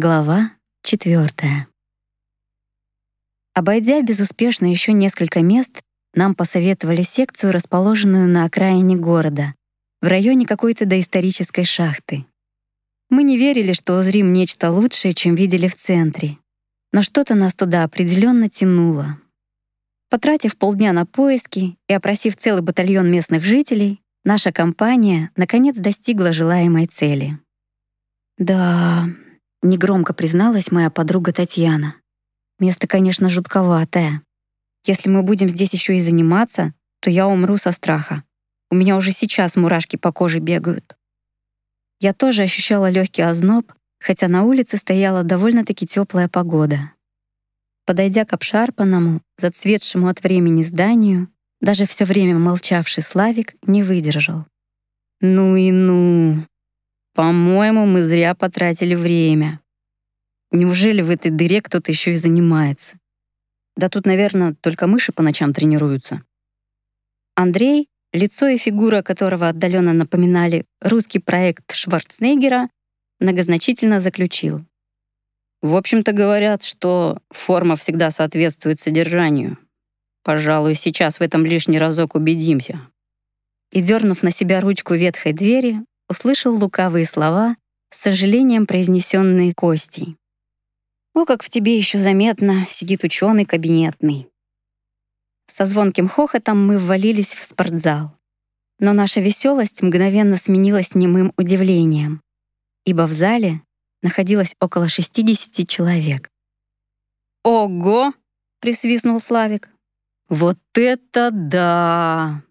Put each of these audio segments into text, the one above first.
Глава четвертая. Обойдя безуспешно еще несколько мест, нам посоветовали секцию, расположенную на окраине города, в районе какой-то доисторической шахты. Мы не верили, что узрим нечто лучшее, чем видели в центре, но что-то нас туда определенно тянуло. Потратив полдня на поиски и опросив целый батальон местных жителей, наша компания наконец достигла желаемой цели. Да, Негромко призналась моя подруга Татьяна. Место, конечно, жутковатое. Если мы будем здесь еще и заниматься, то я умру со страха. У меня уже сейчас мурашки по коже бегают. Я тоже ощущала легкий озноб, хотя на улице стояла довольно-таки теплая погода. Подойдя к обшарпанному, зацветшему от времени зданию, даже все время молчавший Славик не выдержал. «Ну и ну!» По-моему, мы зря потратили время. Неужели в этой дыре кто-то еще и занимается? Да тут, наверное, только мыши по ночам тренируются. Андрей, лицо и фигура которого отдаленно напоминали русский проект Шварценеггера, многозначительно заключил. В общем-то говорят, что форма всегда соответствует содержанию. Пожалуй, сейчас в этом лишний разок убедимся. И дернув на себя ручку ветхой двери, услышал лукавые слова, с сожалением произнесенные Костей. «О, как в тебе еще заметно сидит ученый кабинетный». Со звонким хохотом мы ввалились в спортзал. Но наша веселость мгновенно сменилась немым удивлением, ибо в зале находилось около 60 человек. «Ого!» — присвистнул Славик. «Вот это да!»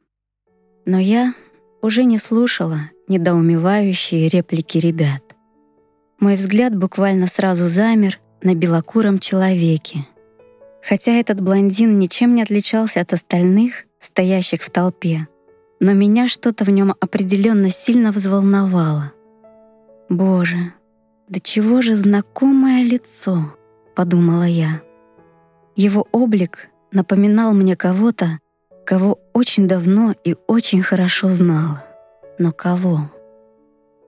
Но я уже не слушала недоумевающие реплики ребят. Мой взгляд буквально сразу замер на белокуром человеке. Хотя этот блондин ничем не отличался от остальных, стоящих в толпе, но меня что-то в нем определенно сильно взволновало. «Боже, да чего же знакомое лицо!» — подумала я. Его облик напоминал мне кого-то, кого очень давно и очень хорошо знала. Но кого?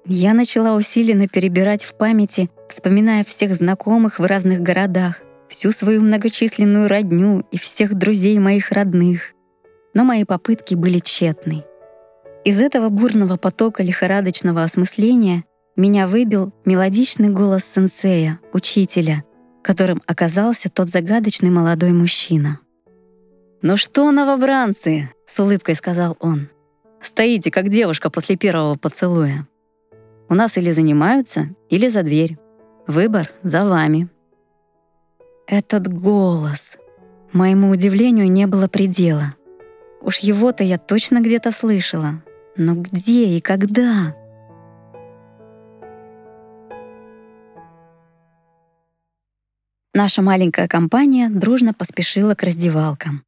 Я начала усиленно перебирать в памяти, вспоминая всех знакомых в разных городах, всю свою многочисленную родню и всех друзей моих родных. Но мои попытки были тщетны. Из этого бурного потока лихорадочного осмысления меня выбил мелодичный голос сенсея, учителя, которым оказался тот загадочный молодой мужчина. «Ну что, новобранцы?» — с улыбкой сказал он. Стоите, как девушка после первого поцелуя. У нас или занимаются, или за дверь. Выбор за вами. Этот голос. Моему удивлению не было предела. Уж его-то я точно где-то слышала. Но где и когда? Наша маленькая компания дружно поспешила к раздевалкам.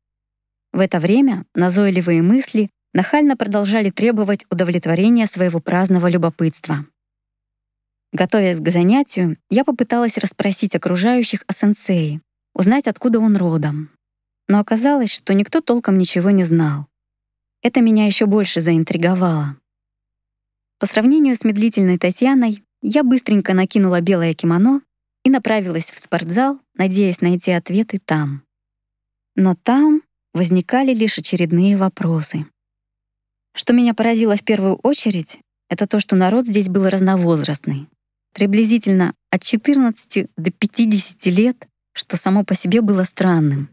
В это время назойливые мысли нахально продолжали требовать удовлетворения своего праздного любопытства. Готовясь к занятию, я попыталась расспросить окружающих о сенсее, узнать, откуда он родом. Но оказалось, что никто толком ничего не знал. Это меня еще больше заинтриговало. По сравнению с медлительной Татьяной, я быстренько накинула белое кимоно и направилась в спортзал, надеясь найти ответы там. Но там возникали лишь очередные вопросы. Что меня поразило в первую очередь, это то, что народ здесь был разновозрастный. Приблизительно от 14 до 50 лет, что само по себе было странным.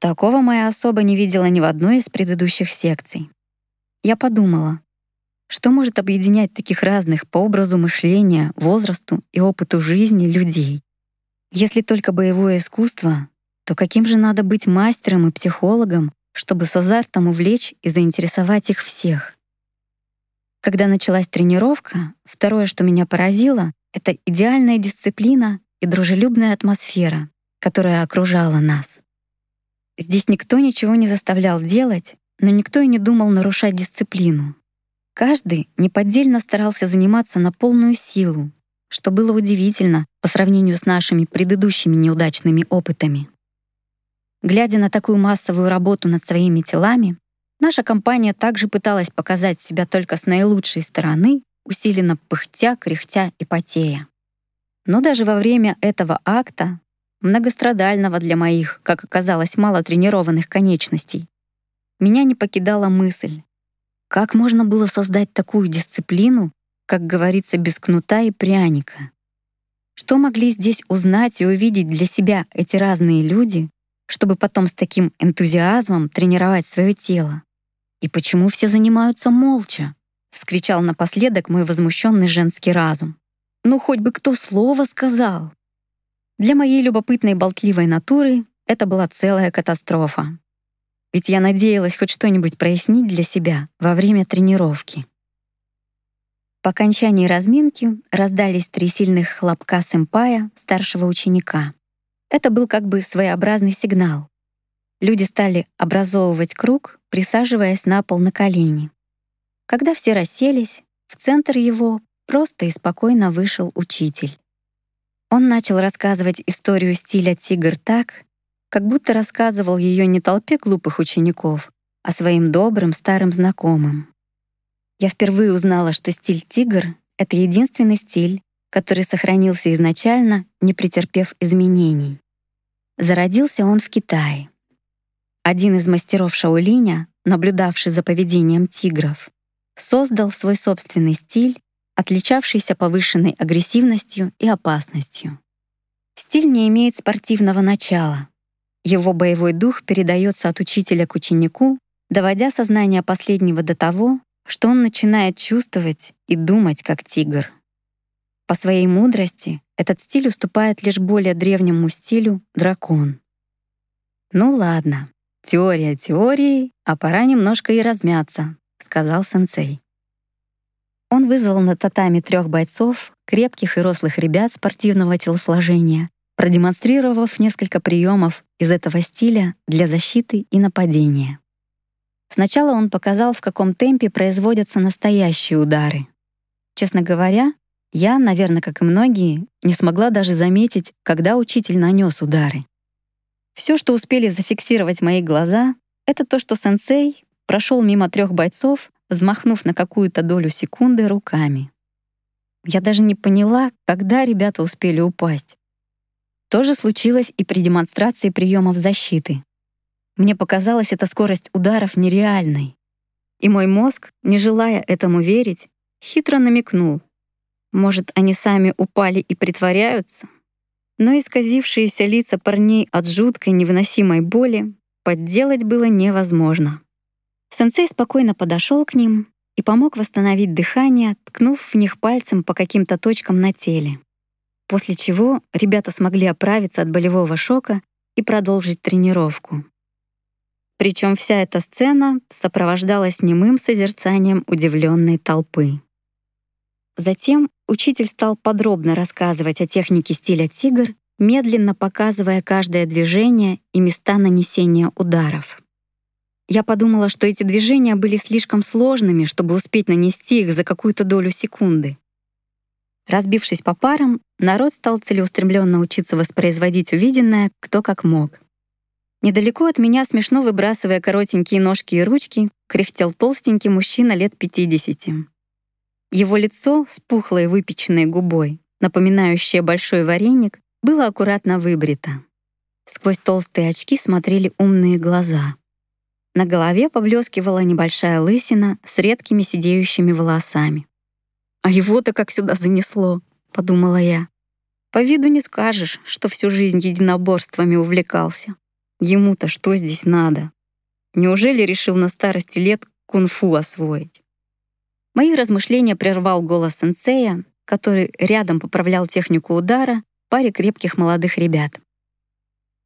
Такого моя особа не видела ни в одной из предыдущих секций. Я подумала, что может объединять таких разных по образу мышления, возрасту и опыту жизни людей? Если только боевое искусство, то каким же надо быть мастером и психологом, чтобы с азартом увлечь и заинтересовать их всех. Когда началась тренировка, второе, что меня поразило, это идеальная дисциплина и дружелюбная атмосфера, которая окружала нас. Здесь никто ничего не заставлял делать, но никто и не думал нарушать дисциплину. Каждый неподдельно старался заниматься на полную силу, что было удивительно по сравнению с нашими предыдущими неудачными опытами. Глядя на такую массовую работу над своими телами, наша компания также пыталась показать себя только с наилучшей стороны, усиленно пыхтя, кряхтя и потея. Но даже во время этого акта, многострадального для моих, как оказалось, мало тренированных конечностей, меня не покидала мысль, как можно было создать такую дисциплину, как говорится, без кнута и пряника? Что могли здесь узнать и увидеть для себя эти разные люди, чтобы потом с таким энтузиазмом тренировать свое тело? И почему все занимаются молча? вскричал напоследок мой возмущенный женский разум. Ну хоть бы кто слово сказал. Для моей любопытной болтливой натуры это была целая катастрофа. Ведь я надеялась хоть что-нибудь прояснить для себя во время тренировки. По окончании разминки раздались три сильных хлопка сэмпая, старшего ученика. Это был как бы своеобразный сигнал. Люди стали образовывать круг, присаживаясь на пол на колени. Когда все расселись, в центр его просто и спокойно вышел учитель. Он начал рассказывать историю стиля «Тигр» так, как будто рассказывал ее не толпе глупых учеников, а своим добрым старым знакомым. Я впервые узнала, что стиль «Тигр» — это единственный стиль, который сохранился изначально, не претерпев изменений. Зародился он в Китае. Один из мастеров Шаолиня, наблюдавший за поведением тигров, создал свой собственный стиль, отличавшийся повышенной агрессивностью и опасностью. Стиль не имеет спортивного начала. Его боевой дух передается от учителя к ученику, доводя сознание последнего до того, что он начинает чувствовать и думать как тигр. По своей мудрости этот стиль уступает лишь более древнему стилю дракон. Ну ладно, теория теорией, а пора немножко и размяться, сказал сенсей. Он вызвал на татами трех бойцов, крепких и рослых ребят спортивного телосложения, продемонстрировав несколько приемов из этого стиля для защиты и нападения. Сначала он показал, в каком темпе производятся настоящие удары. Честно говоря, я, наверное, как и многие, не смогла даже заметить, когда учитель нанес удары. Все, что успели зафиксировать мои глаза, это то, что сенсей прошел мимо трех бойцов, взмахнув на какую-то долю секунды руками. Я даже не поняла, когда ребята успели упасть. То же случилось и при демонстрации приемов защиты. Мне показалась эта скорость ударов нереальной. И мой мозг, не желая этому верить, хитро намекнул. Может, они сами упали и притворяются? Но исказившиеся лица парней от жуткой невыносимой боли подделать было невозможно. Сенсей спокойно подошел к ним и помог восстановить дыхание, ткнув в них пальцем по каким-то точкам на теле. После чего ребята смогли оправиться от болевого шока и продолжить тренировку. Причем вся эта сцена сопровождалась немым созерцанием удивленной толпы. Затем учитель стал подробно рассказывать о технике стиля «Тигр», медленно показывая каждое движение и места нанесения ударов. Я подумала, что эти движения были слишком сложными, чтобы успеть нанести их за какую-то долю секунды. Разбившись по парам, народ стал целеустремленно учиться воспроизводить увиденное кто как мог. Недалеко от меня, смешно выбрасывая коротенькие ножки и ручки, кряхтел толстенький мужчина лет 50. Его лицо с пухлой выпеченной губой, напоминающее большой вареник, было аккуратно выбрито. Сквозь толстые очки смотрели умные глаза. На голове поблескивала небольшая лысина с редкими сидеющими волосами. «А его-то как сюда занесло», — подумала я. «По виду не скажешь, что всю жизнь единоборствами увлекался». Ему-то что здесь надо? Неужели решил на старости лет кунг-фу освоить? Мои размышления прервал голос сенсея, который рядом поправлял технику удара паре крепких молодых ребят.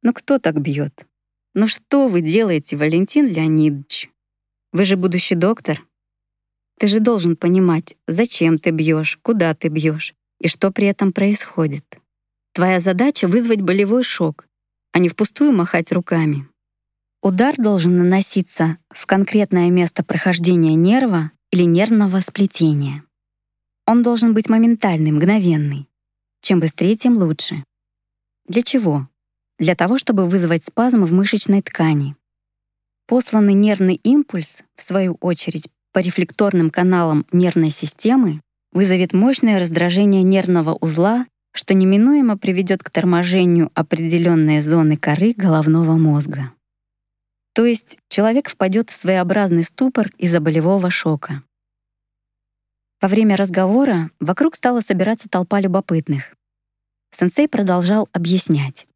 «Ну кто так бьет? Ну что вы делаете, Валентин Леонидович? Вы же будущий доктор. Ты же должен понимать, зачем ты бьешь, куда ты бьешь и что при этом происходит. Твоя задача — вызвать болевой шок, а не впустую махать руками. Удар должен наноситься в конкретное место прохождения нерва или нервного сплетения. Он должен быть моментальный, мгновенный. Чем быстрее, тем лучше. Для чего? Для того, чтобы вызвать спазм в мышечной ткани. Посланный нервный импульс, в свою очередь, по рефлекторным каналам нервной системы вызовет мощное раздражение нервного узла что неминуемо приведет к торможению определенной зоны коры головного мозга. То есть человек впадет в своеобразный ступор из-за болевого шока. Во время разговора вокруг стала собираться толпа любопытных. Сенсей продолжал объяснять.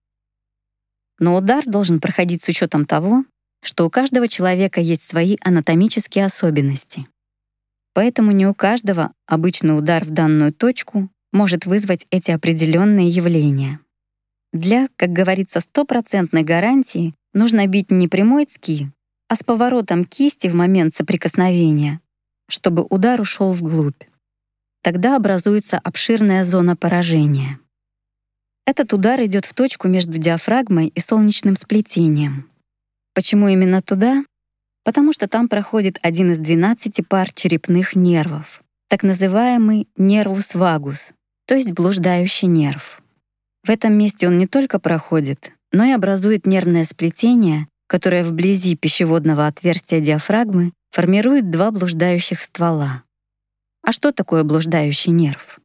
Но удар должен проходить с учетом того, что у каждого человека есть свои анатомические особенности. Поэтому не у каждого обычный удар в данную точку может вызвать эти определенные явления. Для, как говорится, стопроцентной гарантии нужно бить не прямой цки, а с поворотом кисти в момент соприкосновения, чтобы удар ушел вглубь. Тогда образуется обширная зона поражения. Этот удар идет в точку между диафрагмой и солнечным сплетением. Почему именно туда? Потому что там проходит один из 12 пар черепных нервов, так называемый нервус вагус, то есть блуждающий нерв. В этом месте он не только проходит, но и образует нервное сплетение, которое вблизи пищеводного отверстия диафрагмы формирует два блуждающих ствола. А что такое блуждающий нерв?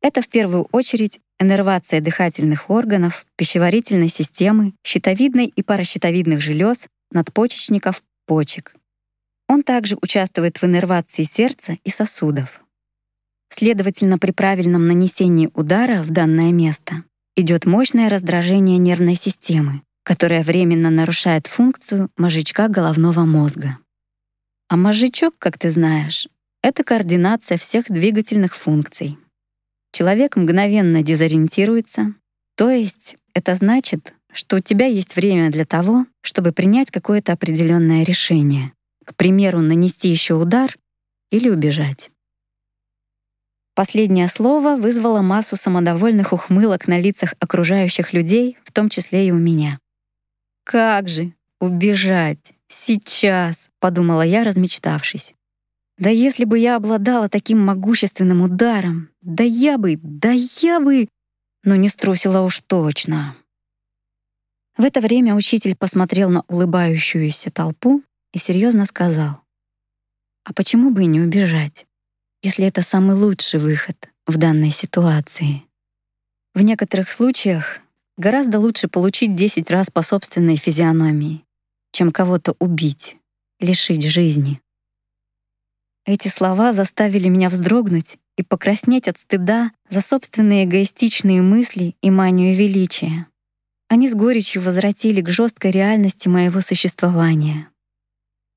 Это в первую очередь иннервация дыхательных органов, пищеварительной системы, щитовидной и паращитовидных желез, надпочечников, почек. Он также участвует в иннервации сердца и сосудов. Следовательно, при правильном нанесении удара в данное место идет мощное раздражение нервной системы, которое временно нарушает функцию мозжечка головного мозга. А мозжечок, как ты знаешь, это координация всех двигательных функций, человек мгновенно дезориентируется, то есть это значит, что у тебя есть время для того, чтобы принять какое-то определенное решение. К примеру, нанести еще удар или убежать. Последнее слово вызвало массу самодовольных ухмылок на лицах окружающих людей, в том числе и у меня. «Как же! Убежать! Сейчас!» — подумала я, размечтавшись. Да если бы я обладала таким могущественным ударом, да я бы, да я бы, но не струсила уж точно. В это время учитель посмотрел на улыбающуюся толпу и серьезно сказал: "А почему бы и не убежать, если это самый лучший выход в данной ситуации? В некоторых случаях гораздо лучше получить 10 раз по собственной физиономии, чем кого-то убить, лишить жизни". Эти слова заставили меня вздрогнуть и покраснеть от стыда за собственные эгоистичные мысли и манию величия. Они с горечью возвратили к жесткой реальности моего существования.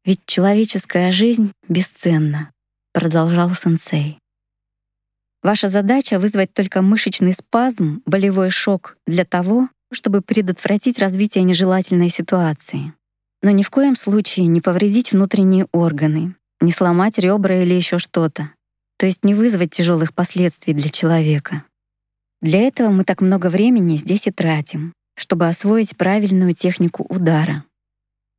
«Ведь человеческая жизнь бесценна», — продолжал сенсей. Ваша задача — вызвать только мышечный спазм, болевой шок для того, чтобы предотвратить развитие нежелательной ситуации. Но ни в коем случае не повредить внутренние органы, не сломать ребра или еще что-то, то есть не вызвать тяжелых последствий для человека. Для этого мы так много времени здесь и тратим, чтобы освоить правильную технику удара.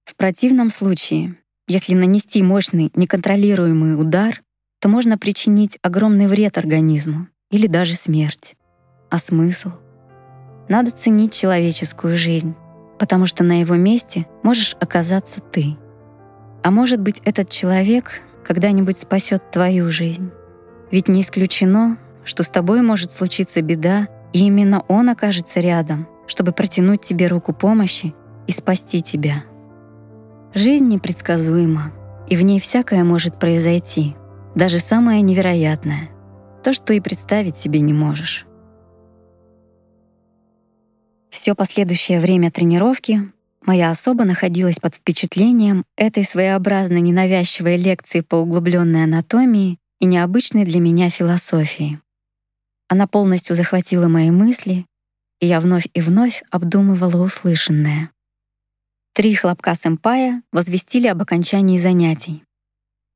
В противном случае, если нанести мощный неконтролируемый удар, то можно причинить огромный вред организму или даже смерть. А смысл? Надо ценить человеческую жизнь, потому что на его месте можешь оказаться ты. А может быть, этот человек когда-нибудь спасет твою жизнь. Ведь не исключено, что с тобой может случиться беда, и именно он окажется рядом, чтобы протянуть тебе руку помощи и спасти тебя. Жизнь непредсказуема, и в ней всякое может произойти, даже самое невероятное, то, что и представить себе не можешь. Все последующее время тренировки Моя особа находилась под впечатлением этой своеобразной ненавязчивой лекции по углубленной анатомии и необычной для меня философии. Она полностью захватила мои мысли, и я вновь и вновь обдумывала услышанное. Три хлопка сэмпая возвестили об окончании занятий.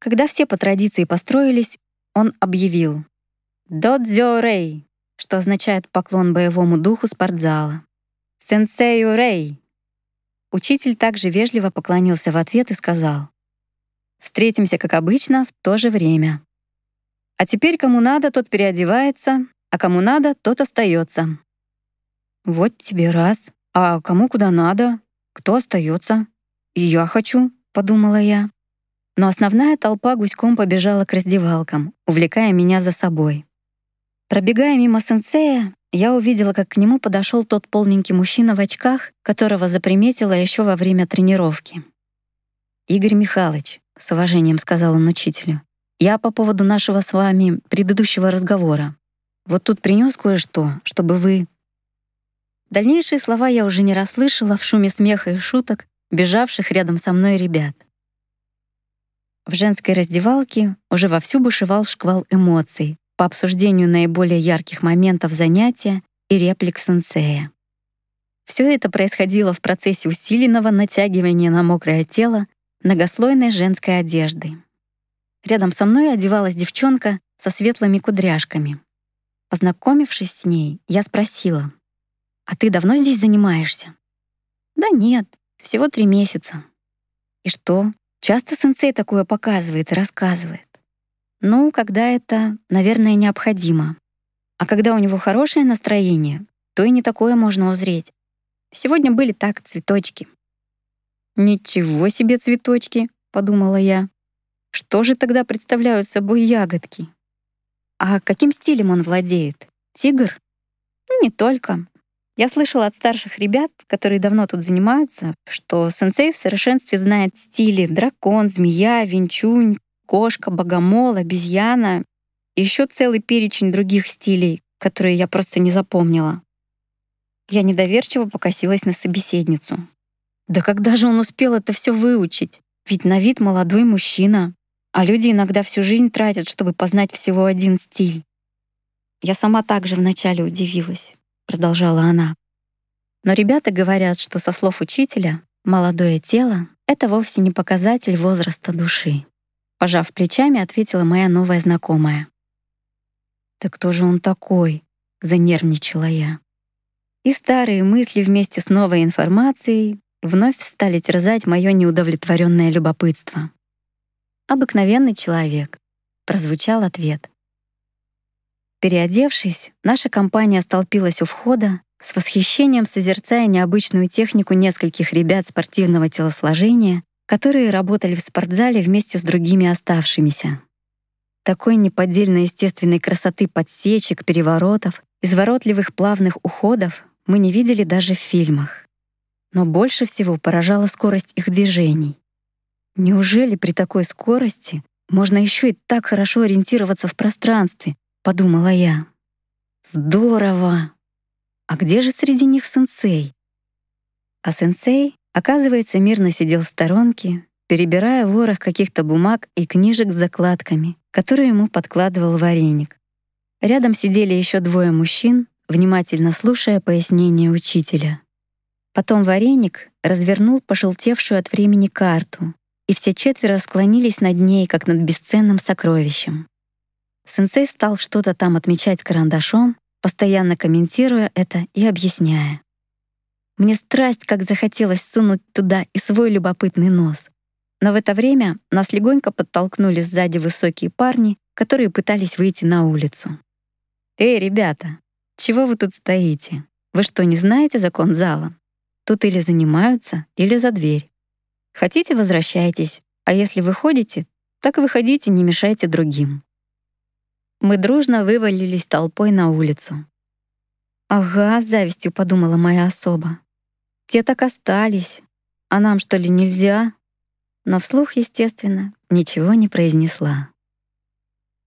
Когда все по традиции построились, он объявил «Додзё Рэй», что означает поклон боевому духу спортзала. «Сенсею Рэй», Учитель также вежливо поклонился в ответ и сказал, «Встретимся, как обычно, в то же время. А теперь кому надо, тот переодевается, а кому надо, тот остается. Вот тебе раз. А кому куда надо? Кто остается? И я хочу, подумала я. Но основная толпа гуськом побежала к раздевалкам, увлекая меня за собой. Пробегая мимо сенсея, я увидела, как к нему подошел тот полненький мужчина в очках, которого заприметила еще во время тренировки. «Игорь Михайлович», — с уважением сказал он учителю, «я по поводу нашего с вами предыдущего разговора. Вот тут принес кое-что, чтобы вы...» Дальнейшие слова я уже не расслышала в шуме смеха и шуток, бежавших рядом со мной ребят. В женской раздевалке уже вовсю бушевал шквал эмоций по обсуждению наиболее ярких моментов занятия и реплик сенсея. Все это происходило в процессе усиленного натягивания на мокрое тело многослойной женской одежды. Рядом со мной одевалась девчонка со светлыми кудряшками. Познакомившись с ней, я спросила, «А ты давно здесь занимаешься?» «Да нет, всего три месяца». «И что, Часто сенсей такое показывает и рассказывает. Ну, когда это, наверное, необходимо. А когда у него хорошее настроение, то и не такое можно узреть. Сегодня были так цветочки. «Ничего себе цветочки!» — подумала я. «Что же тогда представляют собой ягодки?» «А каким стилем он владеет? Тигр?» «Не только. Я слышала от старших ребят, которые давно тут занимаются, что сенсей в совершенстве знает стили дракон, змея, винчунь, кошка, богомол, обезьяна и еще целый перечень других стилей, которые я просто не запомнила. Я недоверчиво покосилась на собеседницу. Да когда же он успел это все выучить? Ведь на вид молодой мужчина, а люди иногда всю жизнь тратят, чтобы познать всего один стиль. Я сама также вначале удивилась продолжала она. Но ребята говорят, что со слов учителя молодое тело — это вовсе не показатель возраста души. Пожав плечами, ответила моя новая знакомая. «Так кто же он такой?» — занервничала я. И старые мысли вместе с новой информацией вновь стали терзать мое неудовлетворенное любопытство. «Обыкновенный человек», — прозвучал ответ. Переодевшись, наша компания столпилась у входа, с восхищением созерцая необычную технику нескольких ребят спортивного телосложения, которые работали в спортзале вместе с другими оставшимися. Такой неподдельно естественной красоты подсечек, переворотов, изворотливых плавных уходов мы не видели даже в фильмах. Но больше всего поражала скорость их движений. Неужели при такой скорости можно еще и так хорошо ориентироваться в пространстве, — подумала я. «Здорово! А где же среди них сенсей?» А сенсей, оказывается, мирно сидел в сторонке, перебирая ворох каких-то бумаг и книжек с закладками, которые ему подкладывал вареник. Рядом сидели еще двое мужчин, внимательно слушая пояснения учителя. Потом вареник развернул пожелтевшую от времени карту, и все четверо склонились над ней, как над бесценным сокровищем. Сенсей стал что-то там отмечать карандашом, постоянно комментируя это и объясняя. Мне страсть как захотелось сунуть туда и свой любопытный нос. Но в это время нас легонько подтолкнули сзади высокие парни, которые пытались выйти на улицу. «Эй, ребята, чего вы тут стоите? Вы что, не знаете закон зала? Тут или занимаются, или за дверь. Хотите — возвращайтесь, а если выходите, так выходите, не мешайте другим». Мы дружно вывалились толпой на улицу. «Ага», — с завистью подумала моя особа. «Те так остались. А нам, что ли, нельзя?» Но вслух, естественно, ничего не произнесла.